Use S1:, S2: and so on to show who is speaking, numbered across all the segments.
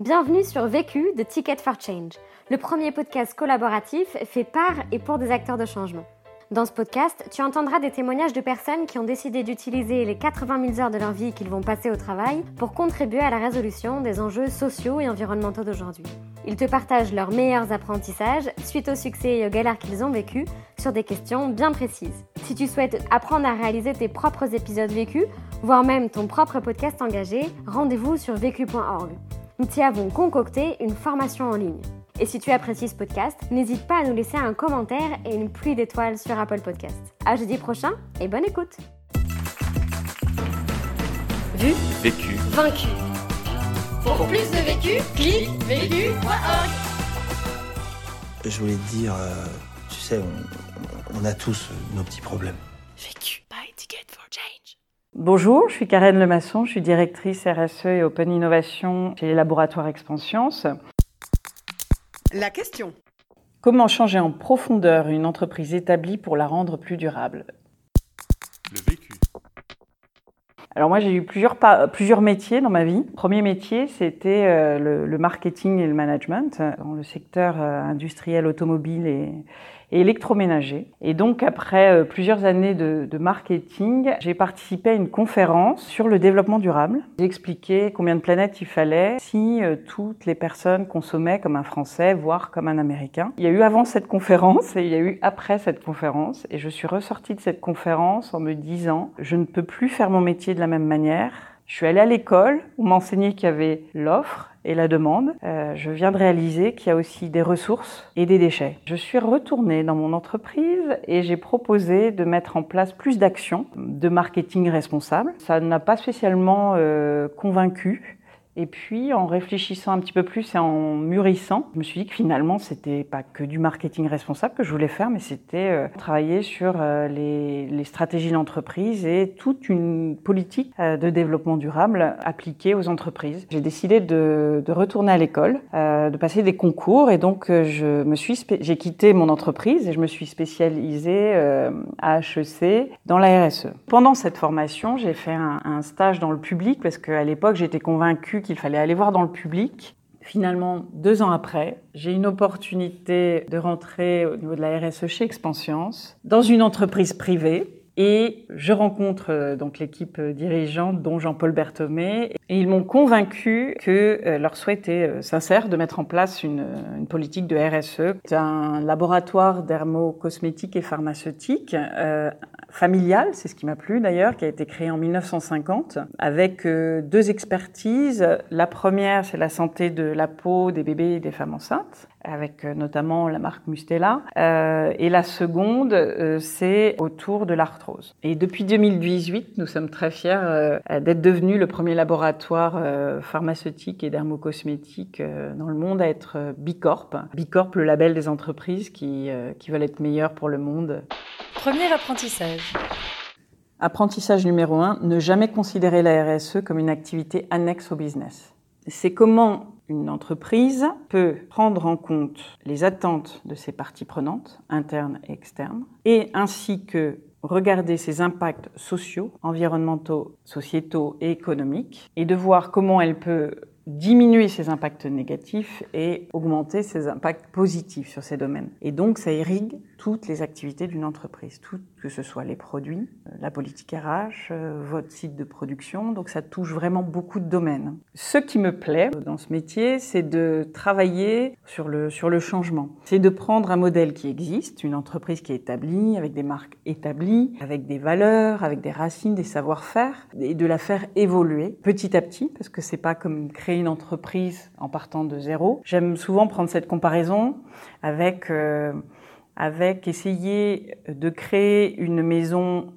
S1: Bienvenue sur Vécu de Ticket for Change, le premier podcast collaboratif fait par et pour des acteurs de changement. Dans ce podcast, tu entendras des témoignages de personnes qui ont décidé d'utiliser les 80 000 heures de leur vie qu'ils vont passer au travail pour contribuer à la résolution des enjeux sociaux et environnementaux d'aujourd'hui. Ils te partagent leurs meilleurs apprentissages suite au succès et aux galères qu'ils ont vécus sur des questions bien précises. Si tu souhaites apprendre à réaliser tes propres épisodes vécus, voire même ton propre podcast engagé, rendez-vous sur vécu.org nous t'y avons concocté une formation en ligne. Et si tu apprécies ce podcast, n'hésite pas à nous laisser un commentaire et une pluie d'étoiles sur Apple Podcast. À jeudi prochain et bonne écoute.
S2: Vu, vécu, vaincu. Pour plus de vécu, clique vécu.org.
S3: Je voulais te dire, euh, tu sais, on, on a tous nos petits problèmes.
S2: Vécu, by Ticket for Change.
S4: Bonjour, je suis Karen Lemasson, je suis directrice RSE et Open Innovation chez les laboratoires Expansience.
S5: La question.
S4: Comment changer en profondeur une entreprise établie pour la rendre plus durable?
S6: Le vécu.
S4: Alors moi j'ai eu plusieurs, plusieurs métiers dans ma vie. Premier métier c'était euh, le, le, marketing et le management dans le secteur euh, industriel automobile et, et électroménager. Et donc après euh, plusieurs années de, marketing, j'ai participé à une conférence sur le développement durable. J'ai expliqué combien de planètes il fallait si toutes les personnes consommaient comme un Français, voire comme un Américain. Il y a eu avant cette conférence et il y a eu après cette conférence. Et je suis ressortie de cette conférence en me disant, je ne peux plus faire mon métier de la même manière. Je suis allée à l'école où m'enseignait qu'il y avait l'offre et la demande. Euh, je viens de réaliser qu'il y a aussi des ressources et des déchets. Je suis retournée dans mon entreprise et j'ai proposé de mettre en place plus d'actions de marketing responsable. Ça n'a pas spécialement euh, convaincu. Et puis, en réfléchissant un petit peu plus et en mûrissant, je me suis dit que finalement, c'était pas que du marketing responsable que je voulais faire, mais c'était euh, travailler sur euh, les, stratégies d'entreprise et toute une politique euh, de développement durable appliquée aux entreprises. J'ai décidé de, retourner à l'école, de passer des concours, et donc je me suis, j'ai quitté mon entreprise et je me suis spécialisée à HEC dans la RSE. Pendant cette formation, j'ai fait un, un stage dans le public parce qu'à l'époque, j'étais convaincue qu'il fallait aller voir dans le public. Finalement, deux ans après, j'ai une opportunité de rentrer au niveau de la RSE chez Expansience, dans une entreprise privée. Et je rencontre donc l'équipe dirigeante, dont Jean-Paul Berthomé, et ils m'ont convaincu que leur souhait était sincère de mettre en place une, politique de RSE. C'est un laboratoire dermocosmétique et pharmaceutique euh, familial, c'est ce qui m'a plu d'ailleurs, qui a été créé en 1950 avec euh, deux expertises. La première, c'est la santé de la peau des bébés et des femmes enceintes, avec euh, notamment la marque Mustela. Euh, et la seconde, euh, c'est autour de l'arthrose. Et depuis 2018, nous sommes très fiers euh, d'être devenus le premier laboratoire euh, pharmaceutique et dermocosmétique dans le monde à être Bicorp. Bicorp, le label des entreprises qui, qui veulent être meilleures pour le monde.
S2: Premier apprentissage.
S4: Apprentissage numéro un, ne jamais considérer la RSE comme une activité annexe au business. C'est comment une entreprise peut prendre en compte les attentes de ses parties prenantes, internes et externes, et ainsi que regarder ses impacts sociaux, environnementaux, sociétaux et économiques, et de voir comment elle peut diminuer ses impacts négatifs et augmenter ses impacts positifs sur ces domaines. Et donc, ça irrigue toutes les activités d'une entreprise, que ce soit les produits, la politique RH, votre site de production. Donc, ça touche vraiment beaucoup de domaines. Ce qui me plaît dans ce métier, c'est de travailler sur le, sur le changement. C'est de prendre un modèle qui existe, une entreprise qui est établie, avec des marques établies, avec des valeurs, avec des racines, des savoir-faire, et de la faire évoluer petit à petit, parce que c'est pas comme créer une entreprise en partant de zéro. J'aime souvent prendre cette comparaison avec, euh, avec essayer de créer une maison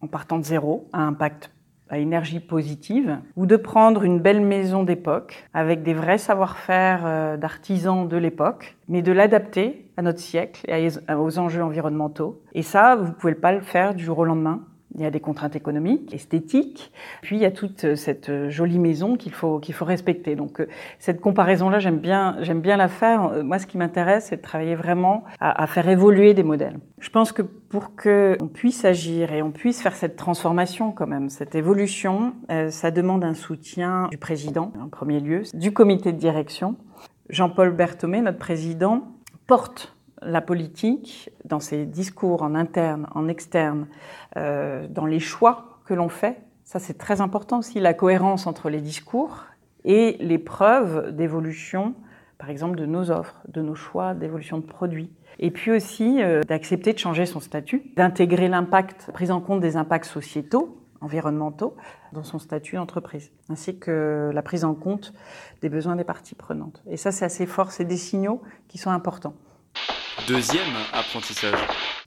S4: en partant de zéro, à impact à énergie positive, ou de prendre une belle maison d'époque avec des vrais savoir-faire euh, d'artisans de l'époque, mais de l'adapter à notre siècle et aux enjeux environnementaux. Et ça, vous pouvez pas le faire du jour au lendemain. Il y a des contraintes économiques, esthétiques, puis il y a toute cette jolie maison qu'il faut, qu'il faut respecter. Donc cette comparaison-là, j'aime bien, j'aime bien la faire. Moi, ce qui m'intéresse, c'est de travailler vraiment à, faire évoluer des modèles. Je pense que pour qu'on puisse agir et on puisse faire cette transformation quand même, cette évolution, euh, ça demande un soutien du président en premier lieu, du comité de direction. Jean-Paul Berthomé, notre président, porte la politique dans ses discours en interne, en externe, euh, dans les choix que l'on fait. Ça, c'est très important aussi, la cohérence entre les discours et les preuves d'évolution, par exemple, de nos offres, de nos choix d'évolution de produits. Et puis aussi euh, d'accepter de changer son statut, d'intégrer l'impact, prise en compte des impacts sociétaux, environnementaux, dans son statut d'entreprise, ainsi que la prise en compte des besoins des parties prenantes. Et ça, c'est assez fort, c'est des signaux qui sont importants.
S6: Deuxième apprentissage.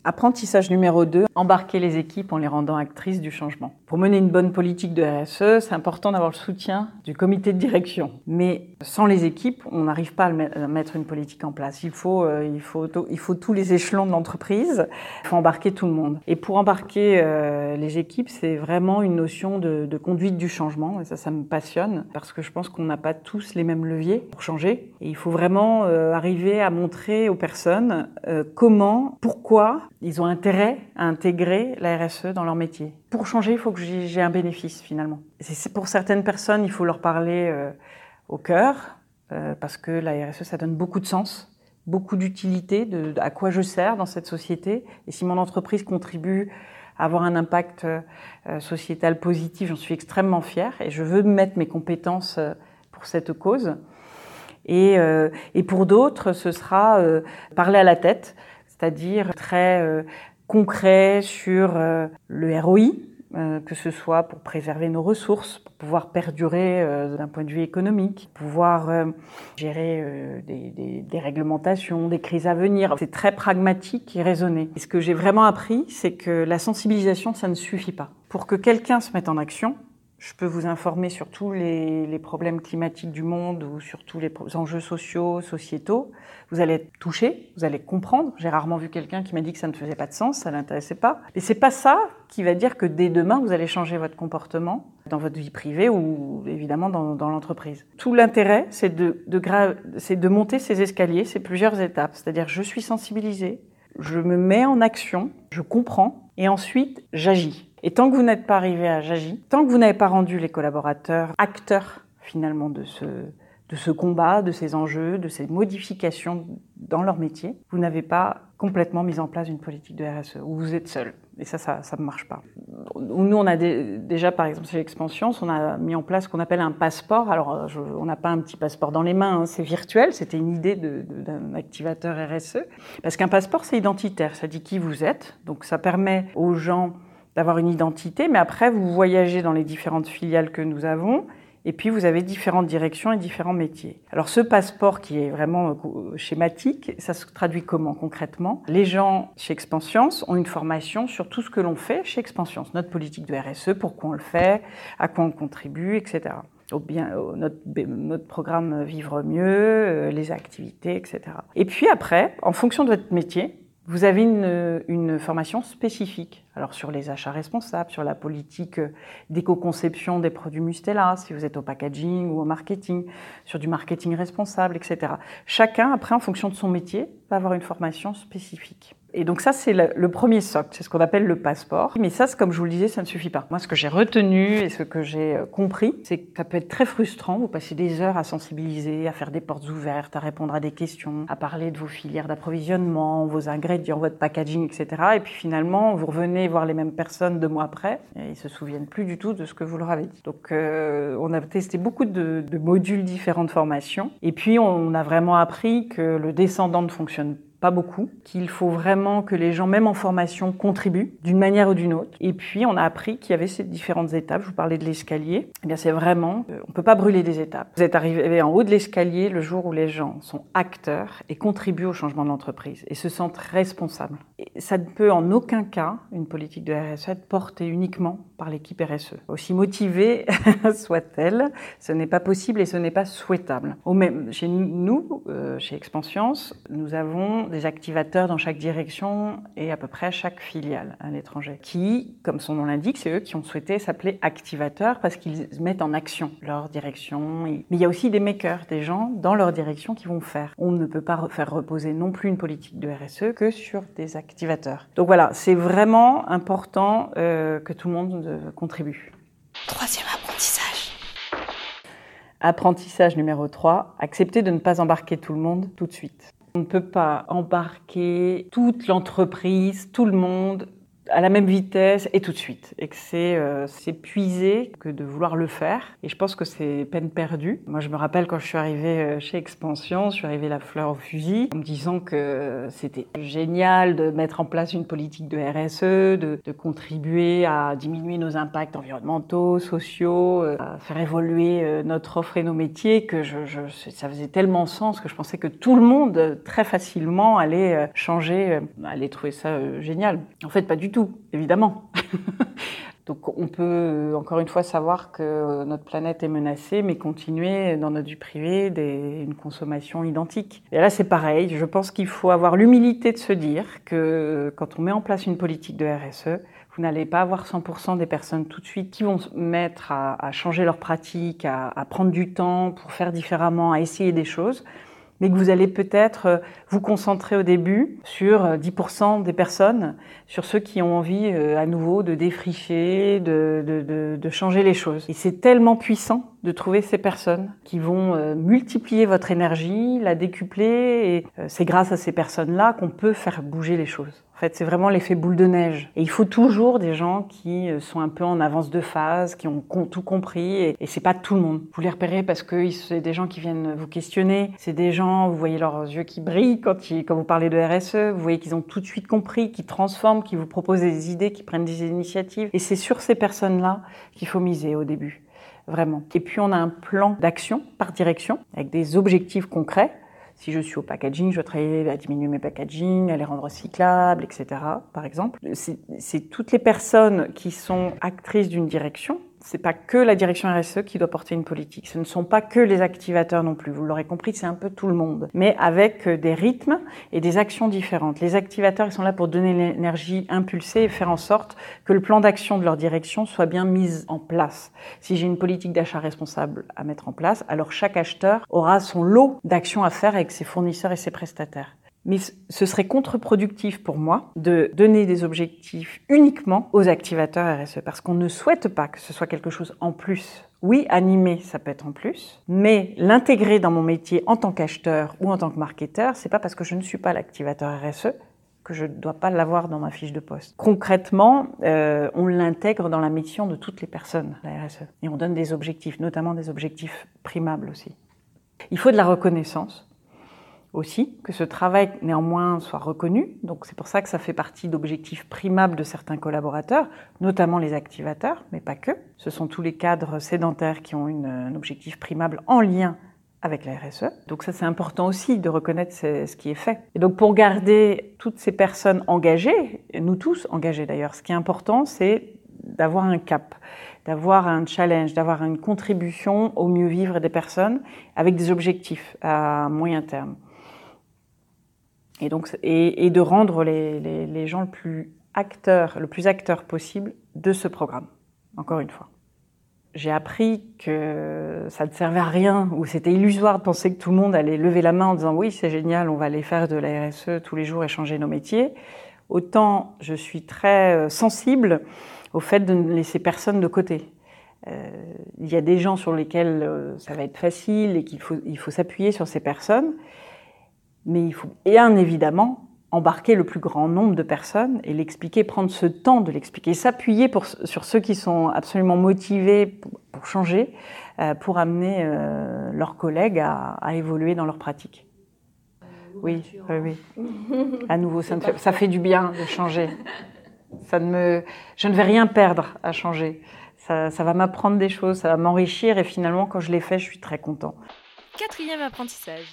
S4: Apprentissage numéro 2, embarquer les équipes en les rendant actrices du changement. Pour mener une bonne politique de RSE, c'est important d'avoir le soutien du comité de direction. Mais sans les équipes, on n'arrive pas à mettre une politique en place. Il faut, euh, il faut, il faut tous les échelons de l'entreprise. Il faut embarquer tout le monde. Et pour embarquer euh, les équipes, c'est vraiment une notion de, conduite du changement. Et ça, ça me passionne parce que je pense qu'on n'a pas tous les mêmes leviers pour changer. Et il faut vraiment euh, arriver à montrer aux personnes comment, pourquoi ils ont intérêt à intégrer la RSE dans leur métier. Pour changer, il faut que j'ai un bénéfice finalement. C'est pour certaines personnes, il faut leur parler euh, au cœur, euh, parce que la RSE, ça donne beaucoup de sens, beaucoup d'utilité, de, à quoi je sers dans cette société. Et si mon entreprise contribue à avoir un impact euh, sociétal positif, j'en suis extrêmement fière et je veux mettre mes compétences pour cette cause. Et, pour d'autres, ce sera parler à la tête, c'est-à-dire très euh, concret sur euh, le ROI, euh, que ce soit pour préserver nos ressources, pour pouvoir perdurer d'un point de vue économique, pouvoir gérer des, des, des, réglementations, des crises à venir. C'est très pragmatique et raisonné. Et ce que j'ai vraiment appris, c'est que la sensibilisation, ça ne suffit pas. Pour que quelqu'un se mette en action, je peux vous informer sur tous les, problèmes climatiques du monde ou sur tous les enjeux sociaux, sociétaux. Vous allez être touché, vous allez comprendre. J'ai rarement vu quelqu'un qui m'a dit que ça ne faisait pas de sens, ça l'intéressait pas. Et c'est pas ça qui va dire que dès demain vous allez changer votre comportement dans votre vie privée ou évidemment dans, l'entreprise. Tout l'intérêt, c'est de, de, monter ces escaliers, c'est plusieurs étapes. C'est-à-dire, je suis sensibilisé, je me mets en action, je comprends et ensuite j'agis. Et tant que vous n'êtes pas arrivé à j'agis, tant que vous n'avez pas rendu les collaborateurs acteurs finalement de ce, de ce combat, de ces enjeux, de ces modifications dans leur métier, vous n'avez pas complètement mis en place une politique de RSE, ou vous êtes seul. Et ça, ça ne marche pas. Nous, on a déjà, par exemple, chez Expansion, on a mis en place ce qu'on appelle un passeport. Alors, je, on n'a pas un petit passeport dans les mains, hein, c'est virtuel. C'était une idée d'un activateur RSE. Parce qu'un passeport, c'est identitaire. Ça dit qui vous êtes. Donc, ça permet aux gens d'avoir une identité, mais après, vous voyagez dans les différentes filiales que nous avons, et puis vous avez différentes directions et différents métiers. Alors ce passeport qui est vraiment schématique, ça se traduit comment concrètement? Les gens chez Expansience ont une formation sur tout ce que l'on fait chez Expansience, notre politique de RSE, pourquoi on le fait, à quoi on contribue, etc. Au bien, au notre, notre, programme Vivre mieux, euh, les activités, etc. Et puis après, en fonction de votre métier, vous avez une, une, formation spécifique, alors sur les achats responsables, sur la politique d'éco-conception des produits Mustela, si vous êtes au packaging ou au marketing, sur du marketing responsable, etc. Chacun, après, en fonction de son métier, va avoir une formation spécifique. Et donc ça, c'est le, premier socle, c'est ce qu'on appelle le passeport. Mais ça, comme je vous le disais, ça ne suffit pas. Moi, ce que j'ai retenu et ce que j'ai compris, c'est que ça peut être très frustrant. Vous passez des heures à sensibiliser, à faire des portes ouvertes, à répondre à des questions, à parler de vos filières d'approvisionnement, vos ingrédients, votre packaging, etc. Et puis finalement, vous revenez voir les mêmes personnes deux mois après et ils se souviennent plus du tout de ce que vous leur avez dit. Donc, euh, on a testé beaucoup de, de modules différents de formation. Et puis, on a vraiment appris que le descendant ne fonctionne pas pas beaucoup, qu'il faut vraiment que les gens, même en formation, contribuent d'une manière ou d'une autre. Et puis, on a appris qu'il y avait ces différentes étapes. Je vous parlais de l'escalier. Eh bien, c'est vraiment, euh, on peut pas brûler des étapes. Vous êtes arrivé en haut de l'escalier le jour où les gens sont acteurs et contribuent au changement de l'entreprise et se sentent responsables. Ça ne peut en aucun cas, une politique de RSE, être portée uniquement par l'équipe RSE. Aussi motivée soit-elle, ce n'est pas possible et ce n'est pas souhaitable. Chez nous, euh, chez Expansience, nous avons des activateurs dans chaque direction et à peu près chaque filiale à l'étranger, qui, comme son nom l'indique, c'est eux qui ont souhaité s'appeler activateurs parce qu'ils mettent en action leur direction. Mais il y a aussi des makers, des gens dans leur direction qui vont faire. On ne peut pas faire reposer non plus une politique de RSE que sur des activateurs. Donc voilà, c'est vraiment important euh, que tout le monde euh, contribue.
S5: Troisième apprentissage.
S4: Apprentissage numéro 3, accepter de ne pas embarquer tout le monde tout de suite. On ne peut pas embarquer toute l'entreprise, tout le monde à la même vitesse et tout de suite. Et que c'est euh, puiser que de vouloir le faire. Et je pense que c'est peine perdue. Moi, je me rappelle quand je suis arrivée euh, chez Expansion, je suis arrivée la fleur au fusil, en me disant que c'était génial de mettre en place une politique de RSE, de, contribuer à diminuer nos impacts environnementaux, sociaux, euh, à faire évoluer euh, notre offre et nos métiers, que je, ça faisait tellement sens que je pensais que tout le monde, très facilement, allait changer, allait trouver ça génial. En fait, pas du tout évidemment. Donc on peut encore une fois savoir que notre planète est menacée, mais continuer dans notre vie privée des, une consommation identique. Et là c'est pareil, je pense qu'il faut avoir l'humilité de se dire que quand on met en place une politique de RSE, vous n'allez pas avoir 100% des personnes tout de suite qui vont se mettre à, changer leurs pratiques, à prendre du temps pour faire différemment, à essayer des choses mais que vous allez peut-être euh, vous concentrer au début sur 10% euh, des personnes, sur ceux qui ont envie euh, à nouveau de défricher, de, de, de, de changer les choses. Et c'est tellement puissant de trouver ces personnes qui vont multiplier votre énergie, la décupler, et c'est grâce à ces personnes-là qu'on peut faire bouger les choses. En fait, c'est vraiment l'effet boule de neige. Et il faut toujours des gens qui sont un peu en avance de phase, qui ont tout compris. Et, et c'est pas tout le monde. Vous les repérez parce que c'est des gens qui viennent vous questionner. C'est des gens, vous voyez leurs yeux qui brillent quand, quand vous parlez de RSE. Vous voyez qu'ils ont tout de suite compris, qui transforment, qui vous proposent des idées, qui prennent des initiatives. Et c'est sur ces personnes-là qu'il faut miser au début. Vraiment. Et puis on a un plan d'action par direction avec des objectifs concrets si je suis au packaging, je vais travailler à diminuer mes packaging, à les rendre recyclables, etc. Par exemple, c'est toutes les personnes qui sont actrices d'une direction c'est pas que la direction RSE qui doit porter une politique. Ce ne sont pas que les activateurs non plus. Vous l'aurez compris, c'est un peu tout le monde. Mais avec euh, des rythmes et des actions différentes. Les activateurs, ils sont là pour donner l'énergie impulsée et faire en sorte que le plan d'action de leur direction soit bien mis en place. Si j'ai une politique d'achat responsable à mettre en place, alors chaque acheteur aura son lot d'actions à faire avec ses fournisseurs et ses prestataires. Mais ce serait contre-productif pour moi de donner des objectifs uniquement aux activateurs RSE parce qu'on ne souhaite pas que ce soit quelque chose en plus. Oui, animer, ça peut être en plus, mais l'intégrer dans mon métier en tant qu'acheteur ou en tant que marketeur, c'est pas parce que je ne suis pas l'activateur RSE que je ne dois pas l'avoir dans ma fiche de poste. Concrètement, euh, on l'intègre dans la mission de toutes les personnes, la RSE, et on donne des objectifs, notamment des objectifs primables aussi. Il faut de la reconnaissance aussi, que ce travail néanmoins soit reconnu. Donc c'est pour ça que ça fait partie d'objectifs primables de certains collaborateurs, notamment les activateurs, mais pas que. Ce sont tous les cadres sédentaires qui ont une, un objectif primable en lien avec la RSE. Donc ça c'est important aussi de reconnaître ce qui est fait. Et donc pour garder toutes ces personnes engagées, nous tous engagés d'ailleurs, ce qui est important c'est d'avoir un cap, d'avoir un challenge, d'avoir une contribution au mieux vivre des personnes avec des objectifs à moyen terme et donc et, de rendre les, gens le plus acteurs, le plus acteurs possible de ce programme. Encore une fois, j'ai appris que ça ne servait à rien ou c'était illusoire de penser que tout le monde allait lever la main en disant oui c'est génial, on va aller faire de la RSE tous les jours et changer nos métiers. Autant je suis très euh, sensible au fait de ne laisser personne de côté. Euh, il y a des gens sur lesquels euh, ça va être facile et qu'il faut, il faut s'appuyer sur ces personnes. Mais il faut bien évidemment embarquer le plus grand nombre de personnes et l'expliquer, prendre ce temps de l'expliquer, s'appuyer sur ceux qui sont absolument motivés pour, pour changer, euh, pour amener euh, leurs collègues à, à, évoluer dans leurs pratiques. Oui, oui, oui. À nouveau, ça, fait, ça fait du bien de changer. Ça ne me, je ne vais rien perdre à changer. Ça, ça va m'apprendre des choses, ça va m'enrichir et finalement, quand je l'ai fait, je suis très content.
S2: Quatrième apprentissage.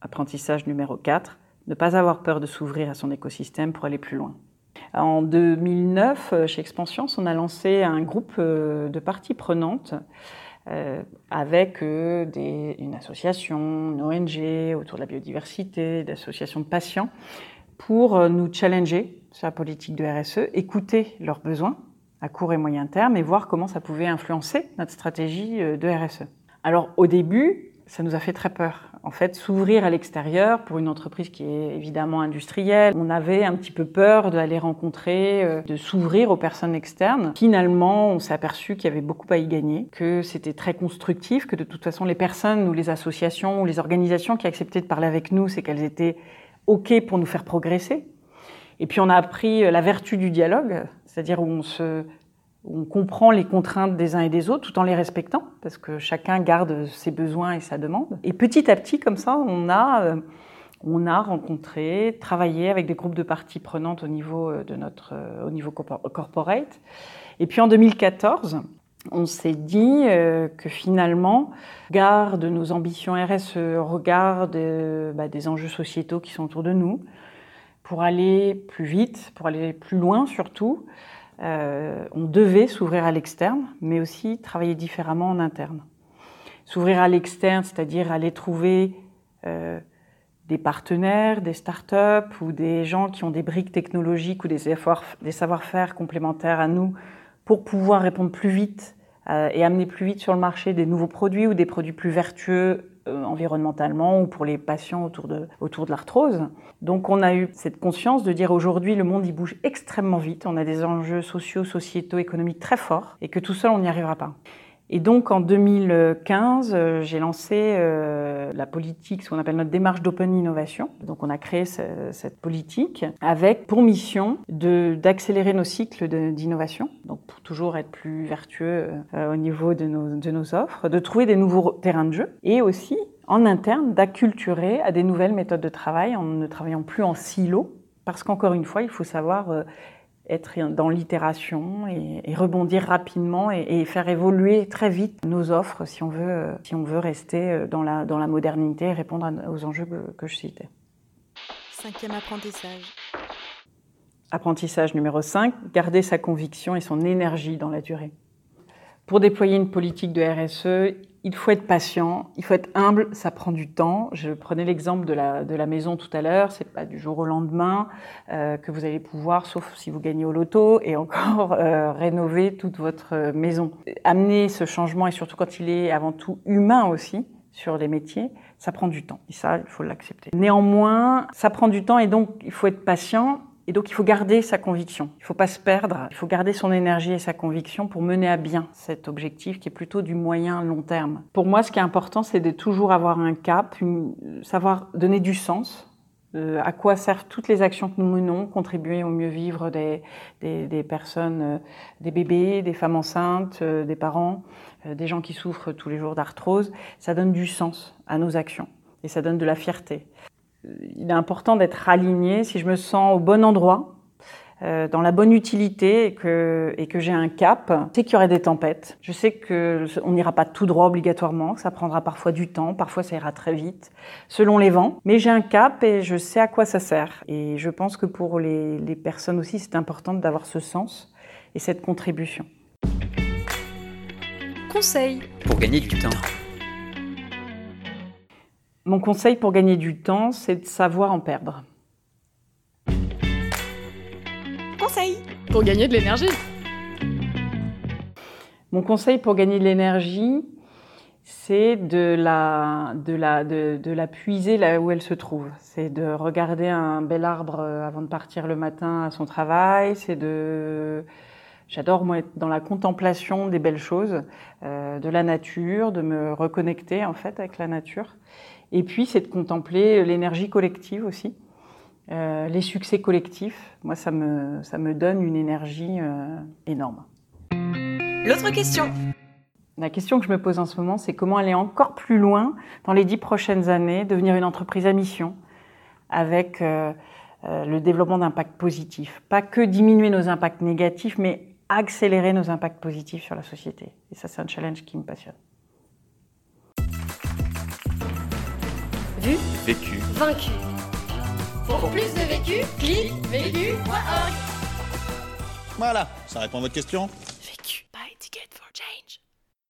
S4: Apprentissage numéro 4, ne pas avoir peur de s'ouvrir à son écosystème pour aller plus loin. En 2009, chez Expansion, on a lancé un groupe de parties prenantes euh, avec euh, une association, une ONG autour de la biodiversité, d'associations de patients, pour euh, nous challenger sur la politique de RSE, écouter leurs besoins à court et moyen terme et voir comment ça pouvait influencer notre stratégie de RSE. Alors au début, ça nous a fait très peur. En fait, s'ouvrir à l'extérieur pour une entreprise qui est évidemment industrielle, on avait un petit peu peur d'aller rencontrer, euh, de s'ouvrir aux personnes externes. Finalement, on s'est aperçu qu'il y avait beaucoup à y gagner, que c'était très constructif, que de toute façon, les personnes ou les associations ou les organisations qui acceptaient de parler avec nous, c'est qu'elles étaient OK pour nous faire progresser. Et puis on a appris la vertu du dialogue, c'est-à-dire où on se on comprend les contraintes des uns et des autres tout en les respectant, parce que chacun garde ses besoins et sa demande. Et petit à petit, comme ça, on a, euh, on a rencontré, travaillé avec des groupes de parties prenantes au niveau euh, de notre, euh, au niveau corporate. Et puis en 2014, on s'est dit que finalement, garde nos ambitions RSE, regard bah, des enjeux sociétaux qui sont autour de nous, pour aller plus vite, pour aller plus loin surtout, euh, on devait s'ouvrir à l'externe, mais aussi travailler différemment en interne. S'ouvrir à l'externe, c'est-à-dire aller trouver euh, des partenaires, des startups ou des gens qui ont des briques technologiques ou des, savoir-faire complémentaires à nous pour pouvoir répondre plus vite euh, et amener plus vite sur le marché des nouveaux produits ou des produits plus vertueux environnementalement ou pour les patients autour de, autour de l'arthrose. Donc on a eu cette conscience de dire aujourd'hui le monde il bouge extrêmement vite, on a des enjeux sociaux, sociétaux, économiques très forts et que tout seul on n'y arrivera pas. Et donc en 2015, euh, j'ai lancé euh, la politique, ce qu'on appelle notre démarche d'open innovation. Donc on a créé cette politique avec pour mission d'accélérer nos cycles d'innovation, donc pour toujours être plus vertueux euh, au niveau de nos, offres, de trouver des nouveaux terrains de jeu et aussi en interne d'acculturer à des nouvelles méthodes de travail en ne travaillant plus en silo. Parce qu'encore une fois, il faut savoir être dans l'itération et, rebondir rapidement et, faire évoluer très vite nos offres si on veut, si on veut rester euh, dans la, dans la modernité et répondre aux enjeux que, que je citais.
S5: Cinquième apprentissage.
S4: Apprentissage numéro 5, garder sa conviction et son énergie dans la durée. Pour déployer une politique de RSE, il faut être patient, il faut être humble, ça prend du temps. Je prenais l'exemple de la, de la maison tout à l'heure, c'est pas du jour au lendemain euh, que vous allez pouvoir, sauf si vous gagnez au loto, et encore euh, rénover toute votre maison. Amener ce changement, et surtout quand il est avant tout humain aussi, sur les métiers, ça prend du temps. Et ça, il faut l'accepter. Néanmoins, ça prend du temps et donc il faut être patient et donc, il faut garder sa conviction. Il ne faut pas se perdre. Il faut garder son énergie et sa conviction pour mener à bien cet objectif qui est plutôt du moyen long terme. Pour moi, ce qui est important, c'est de toujours avoir un cap, savoir donner du sens. Euh, à quoi servent toutes les actions que nous menons, contribuer au mieux vivre des, des, personnes, euh, des bébés, des femmes enceintes, euh, des parents, des gens qui souffrent tous les jours d'arthrose. Ça donne du sens à nos actions et ça donne de la fierté il est important d'être aligné. Si je me sens au bon endroit, euh, dans la bonne utilité et que, et que j'ai un cap, je sais qu'il y aurait des tempêtes. Je sais qu'on n'ira pas tout droit obligatoirement, que ça prendra parfois du temps, parfois ça ira très vite, selon les vents. Mais j'ai un cap et je sais à quoi ça sert. Et je pense que pour les, les personnes aussi, c'est important d'avoir ce sens et cette contribution.
S5: Conseil
S6: pour gagner du temps.
S4: Mon conseil pour gagner du temps, c'est de savoir en perdre.
S5: Conseil
S2: pour gagner de l'énergie.
S4: Mon conseil pour gagner de l'énergie, c'est de la, de, la, de, de la puiser là où elle se trouve. C'est de regarder un bel arbre avant de partir le matin à son travail. C'est de J'adore moi être dans la contemplation des belles choses, euh, de la nature, de me reconnecter en fait avec la nature. Et puis, c'est de contempler l'énergie collective aussi, euh, les succès collectifs. Moi, ça me, ça me donne une énergie euh, énorme.
S5: L'autre question
S4: La question que je me pose en ce moment, c'est comment aller encore plus loin dans les dix prochaines années, devenir une entreprise à mission avec euh, le développement d'impacts positifs. Pas que diminuer nos impacts négatifs, mais accélérer nos impacts positifs sur la société. Et ça, c'est un challenge qui me passionne.
S6: vécu,
S2: vaincu. Pour plus de vécu, clique vécu.org.
S7: Voilà, ça répond à votre question. Vécu, buy ticket for change.